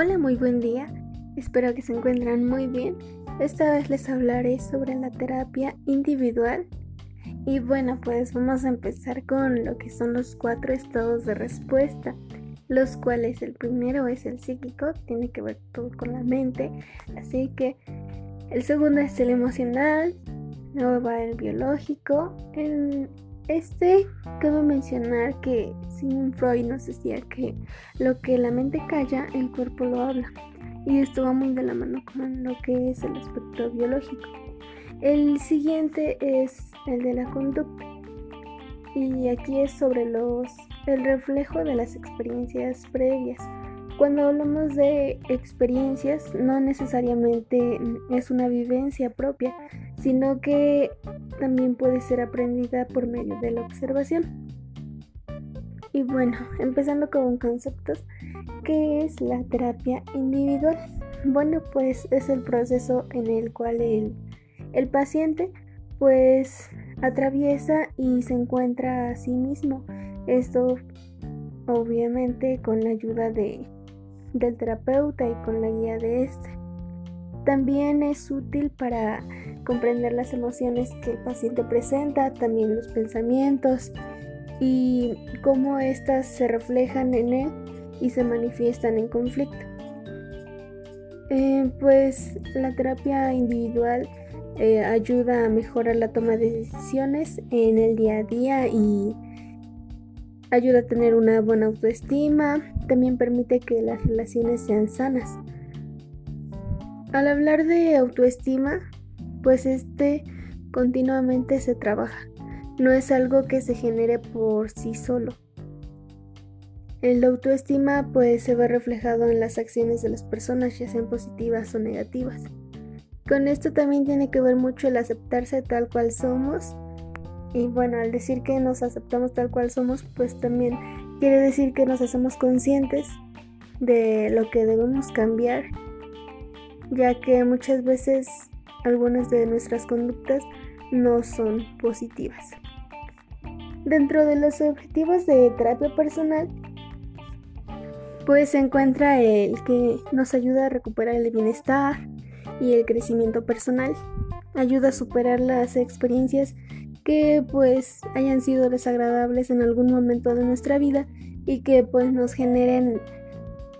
Hola, muy buen día. Espero que se encuentren muy bien. Esta vez les hablaré sobre la terapia individual. Y bueno, pues vamos a empezar con lo que son los cuatro estados de respuesta, los cuales el primero es el psíquico, tiene que ver todo con la mente, así que el segundo es el emocional, luego va el biológico, el este cabe mencionar que Sigmund Freud nos decía que lo que la mente calla, el cuerpo lo habla. Y esto va muy de la mano con lo que es el aspecto biológico. El siguiente es el de la conducta. Y aquí es sobre los el reflejo de las experiencias previas. Cuando hablamos de experiencias, no necesariamente es una vivencia propia, sino que también puede ser aprendida por medio de la observación. Y bueno, empezando con conceptos, ¿qué es la terapia individual? Bueno, pues es el proceso en el cual el, el paciente pues atraviesa y se encuentra a sí mismo. Esto obviamente con la ayuda de, del terapeuta y con la guía de este. También es útil para comprender las emociones que el paciente presenta, también los pensamientos y cómo éstas se reflejan en él y se manifiestan en conflicto. Eh, pues la terapia individual eh, ayuda a mejorar la toma de decisiones en el día a día y ayuda a tener una buena autoestima, también permite que las relaciones sean sanas. Al hablar de autoestima, pues este continuamente se trabaja, no es algo que se genere por sí solo. El autoestima pues se ve reflejado en las acciones de las personas, ya sean positivas o negativas. Con esto también tiene que ver mucho el aceptarse tal cual somos. Y bueno, al decir que nos aceptamos tal cual somos, pues también quiere decir que nos hacemos conscientes de lo que debemos cambiar, ya que muchas veces algunas de nuestras conductas no son positivas. Dentro de los objetivos de terapia personal, pues se encuentra el que nos ayuda a recuperar el bienestar y el crecimiento personal, ayuda a superar las experiencias que pues hayan sido desagradables en algún momento de nuestra vida y que pues nos generen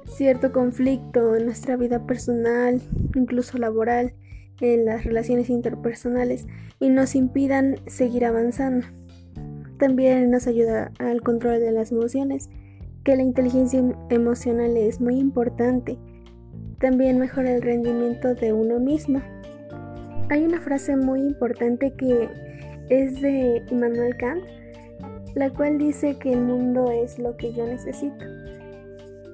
cierto conflicto en nuestra vida personal, incluso laboral en las relaciones interpersonales y nos impidan seguir avanzando. También nos ayuda al control de las emociones, que la inteligencia emocional es muy importante. También mejora el rendimiento de uno mismo. Hay una frase muy importante que es de Immanuel Kant, la cual dice que el mundo es lo que yo necesito.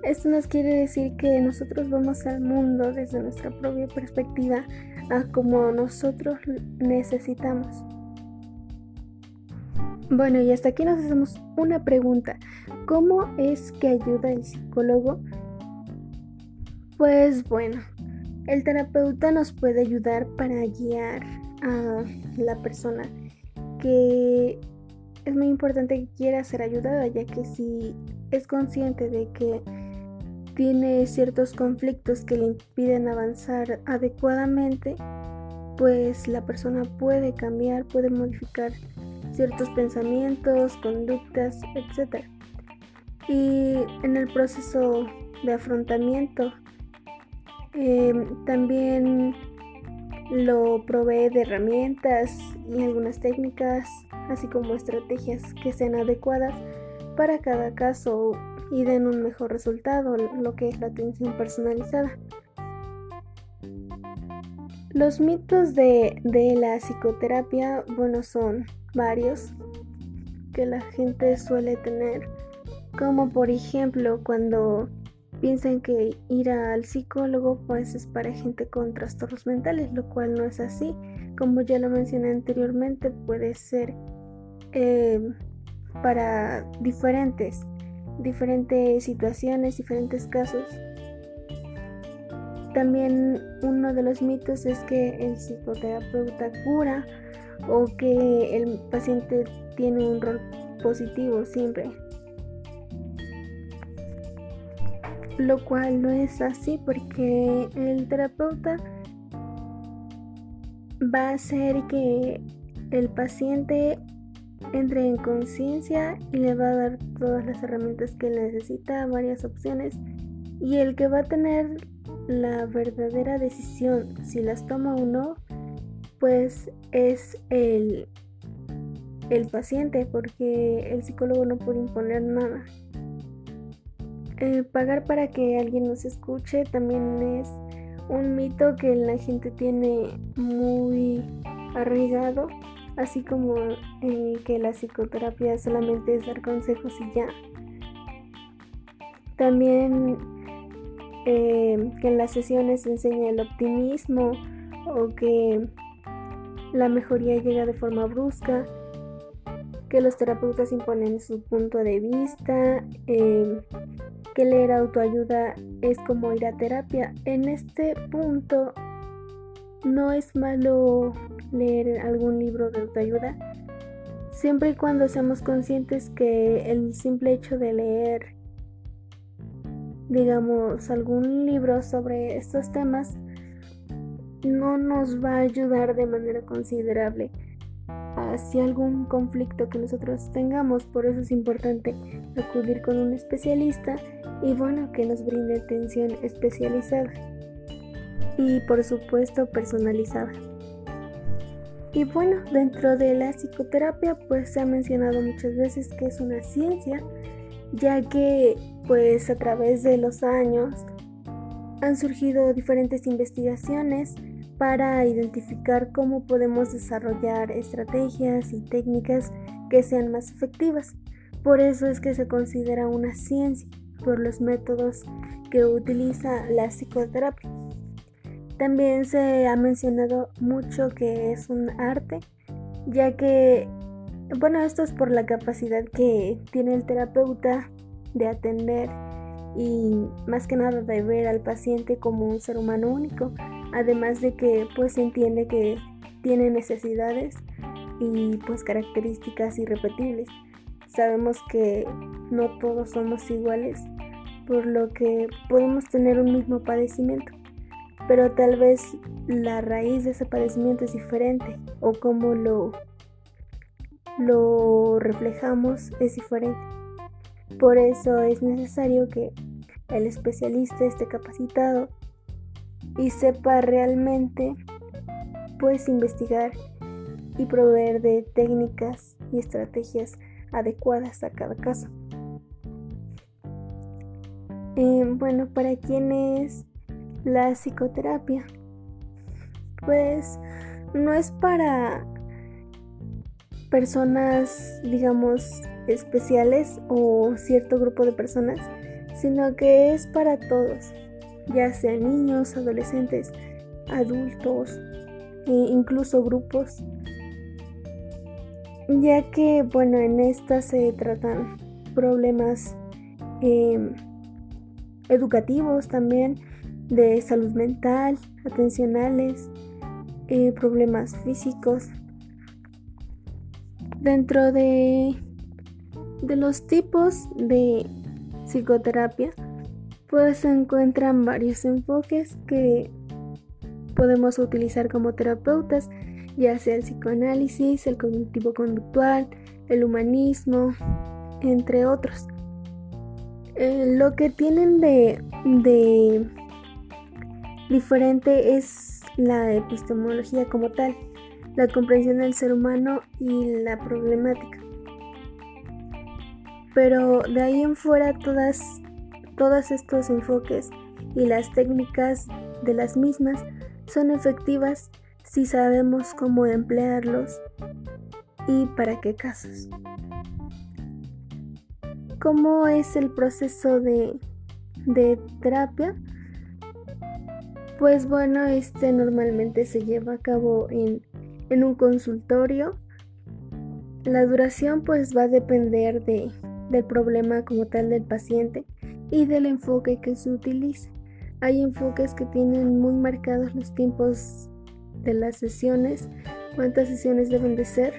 Esto nos quiere decir que nosotros vamos al mundo desde nuestra propia perspectiva a como nosotros necesitamos. Bueno, y hasta aquí nos hacemos una pregunta. ¿Cómo es que ayuda el psicólogo? Pues bueno, el terapeuta nos puede ayudar para guiar a la persona que es muy importante que quiera ser ayudada, ya que si es consciente de que tiene ciertos conflictos que le impiden avanzar adecuadamente, pues la persona puede cambiar, puede modificar ciertos pensamientos, conductas, etc. Y en el proceso de afrontamiento em, también lo provee de herramientas y algunas técnicas, así como estrategias que sean adecuadas para cada caso y den un mejor resultado, lo que es la atención personalizada. Los mitos de, la psicoterapia, bueno, son varios que la gente suele tener, como por ejemplo cuando piensan que ir al psicólogo pues es para gente con trastornos mentales, lo cual no es así. Como ya lo mencioné anteriormente, puede ser eh, para diferentes diferentes situaciones, diferentes casos. También uno de los mitos es que el psicoterapeuta cura o que el paciente tiene un rol positivo siempre. Lo cual no es así porque el terapeuta va a hacer que el paciente entre en conciencia y le va a dar todas las herramientas que necesita, varias opciones, y el que va a tener la verdadera decisión si las toma o no, pues es el, el paciente, porque el psicólogo no puede imponer nada. Eh, pagar para que alguien nos escuche también es un mito que la gente tiene muy arraigado, así como que la psicoterapia solamente es dar consejos y ya. También eh, que en las sesiones se enseña el optimismo o que la mejoría llega de forma brusca, que los terapeutas imponen su punto de vista, eh, que leer autoayuda es como ir a terapia. En este punto no es malo leer algún libro de autoayuda, siempre y cuando seamos conscientes que el simple hecho de leer, digamos, algún libro sobre estos temas, no nos va a ayudar de manera considerable hacia algún conflicto que nosotros tengamos. Por eso es importante acudir con un especialista y bueno, que nos brinde atención especializada y por supuesto personalizada. Y bueno, dentro de la psicoterapia pues se ha mencionado muchas veces que es una ciencia, ya que pues a través de los años han surgido diferentes investigaciones para identificar cómo podemos desarrollar estrategias y técnicas que sean más efectivas. Por eso es que se considera una ciencia por los métodos que utiliza la psicoterapia. También se ha mencionado mucho que es un arte, ya que, bueno, esto es por la capacidad que tiene el terapeuta de atender y más que nada de ver al paciente como un ser humano único, además de que pues entiende que tiene necesidades y pues características irrepetibles. Sabemos que no todos somos iguales, por lo que podemos tener un mismo padecimiento, pero tal vez la raíz de ese padecimiento es diferente o cómo lo, lo reflejamos es diferente. Por eso es necesario que el especialista esté capacitado y sepa realmente pues investigar y proveer de técnicas y estrategias adecuadas a cada caso. Eh, bueno, ¿para quién es la psicoterapia? Pues no es para personas, digamos, especiales o cierto grupo de personas, sino que es para todos, ya sean niños, adolescentes, adultos e incluso grupos, ya que, bueno, en esta se tratan problemas em, educativos también, de salud mental, atencionales, eh, problemas físicos. Dentro de, de los tipos de psicoterapia, pues se encuentran varios enfoques que podemos utilizar como terapeutas, ya sea el psicoanálisis, el cognitivo conductual, el humanismo, entre otros. Eh, lo que tienen de, diferente es la epistemología como tal, la comprensión del ser humano y la problemática. Pero de ahí en fuera todas, todos estos enfoques y las técnicas de las mismas son efectivas si sabemos cómo emplearlos y para qué casos. ¿Cómo es el proceso de, terapia? Pues bueno, este normalmente se lleva a cabo en, en un consultorio. La duración pues va a depender de, del problema como tal del paciente y del enfoque que se utilice. Hay enfoques que tienen muy marcados los tiempos de las sesiones, cuántas sesiones deben de ser.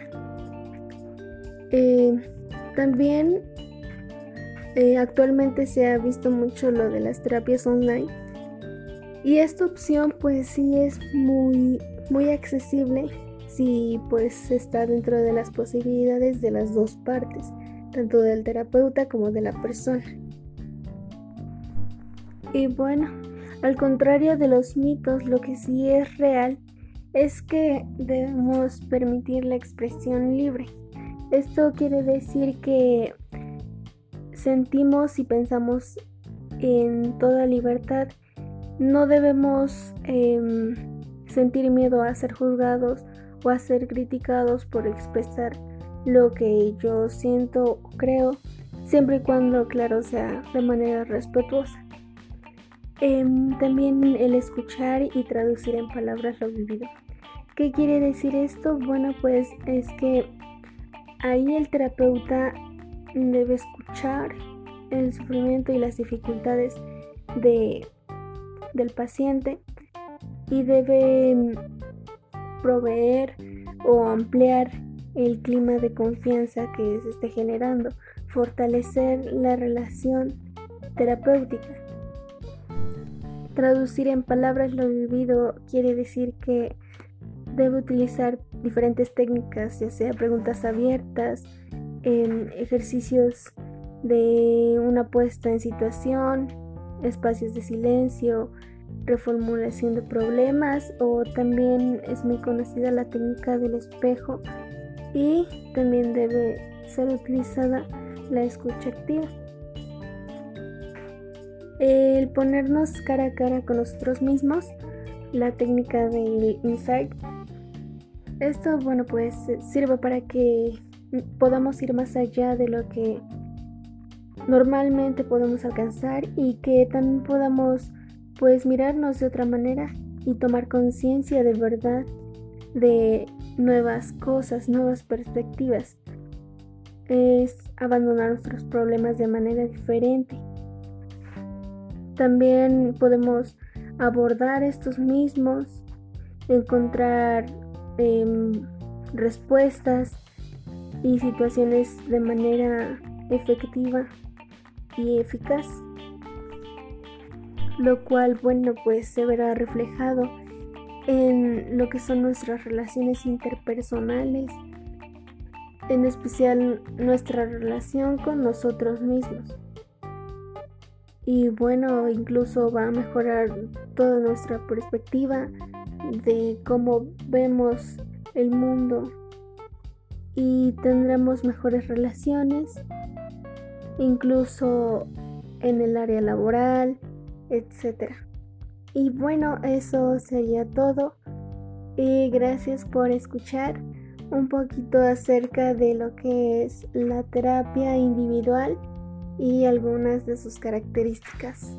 Eh, también Eh, actualmente se ha visto mucho lo de las terapias online y esta opción pues sí es muy muy accesible si pues está dentro de las posibilidades de las dos partes, tanto del terapeuta como de la persona. Y bueno, al contrario de los mitos, lo que sí es real es que debemos permitir la expresión libre. Esto quiere decir que sentimos y pensamos en toda libertad. No debemos em, sentir miedo a ser juzgados o a ser criticados por expresar lo que yo siento o creo, siempre y cuando, claro, sea de manera respetuosa. Em, también el escuchar y traducir en palabras lo vivido. ¿Qué quiere decir esto? Bueno, pues es que ahí el terapeuta debe escuchar el sufrimiento y las dificultades de, del paciente y debe mm, proveer o ampliar el clima de confianza que se esté generando, fortalecer la relación terapéutica. Traducir en palabras lo vivido quiere decir que debe utilizar diferentes técnicas, ya sea preguntas abiertas, ejercicios de una puesta en situación, espacios de silencio, reformulación de problemas o también es muy conocida la técnica del espejo y también debe ser utilizada la escucha activa. El ponernos cara a cara con nosotros mismos, la técnica del insight. Esto, bueno, pues sirve para que podamos ir más allá de lo que normalmente podemos alcanzar y que también podamos pues mirarnos de otra manera y tomar conciencia de verdad de nuevas cosas, nuevas perspectivas. Es abandonar nuestros problemas de manera diferente. También podemos abordar estos mismos, encontrar em, respuestas y situaciones de manera efectiva y eficaz lo cual, bueno, pues se verá reflejado en lo que son nuestras relaciones interpersonales, en especial nuestra relación con nosotros mismos. Y bueno, incluso va a mejorar toda nuestra perspectiva de cómo vemos el mundo y tendremos mejores relaciones, incluso en el área laboral, etcétera. Y bueno, eso sería todo. Y gracias por escuchar un poquito acerca de lo que es la terapia individual y algunas de sus características.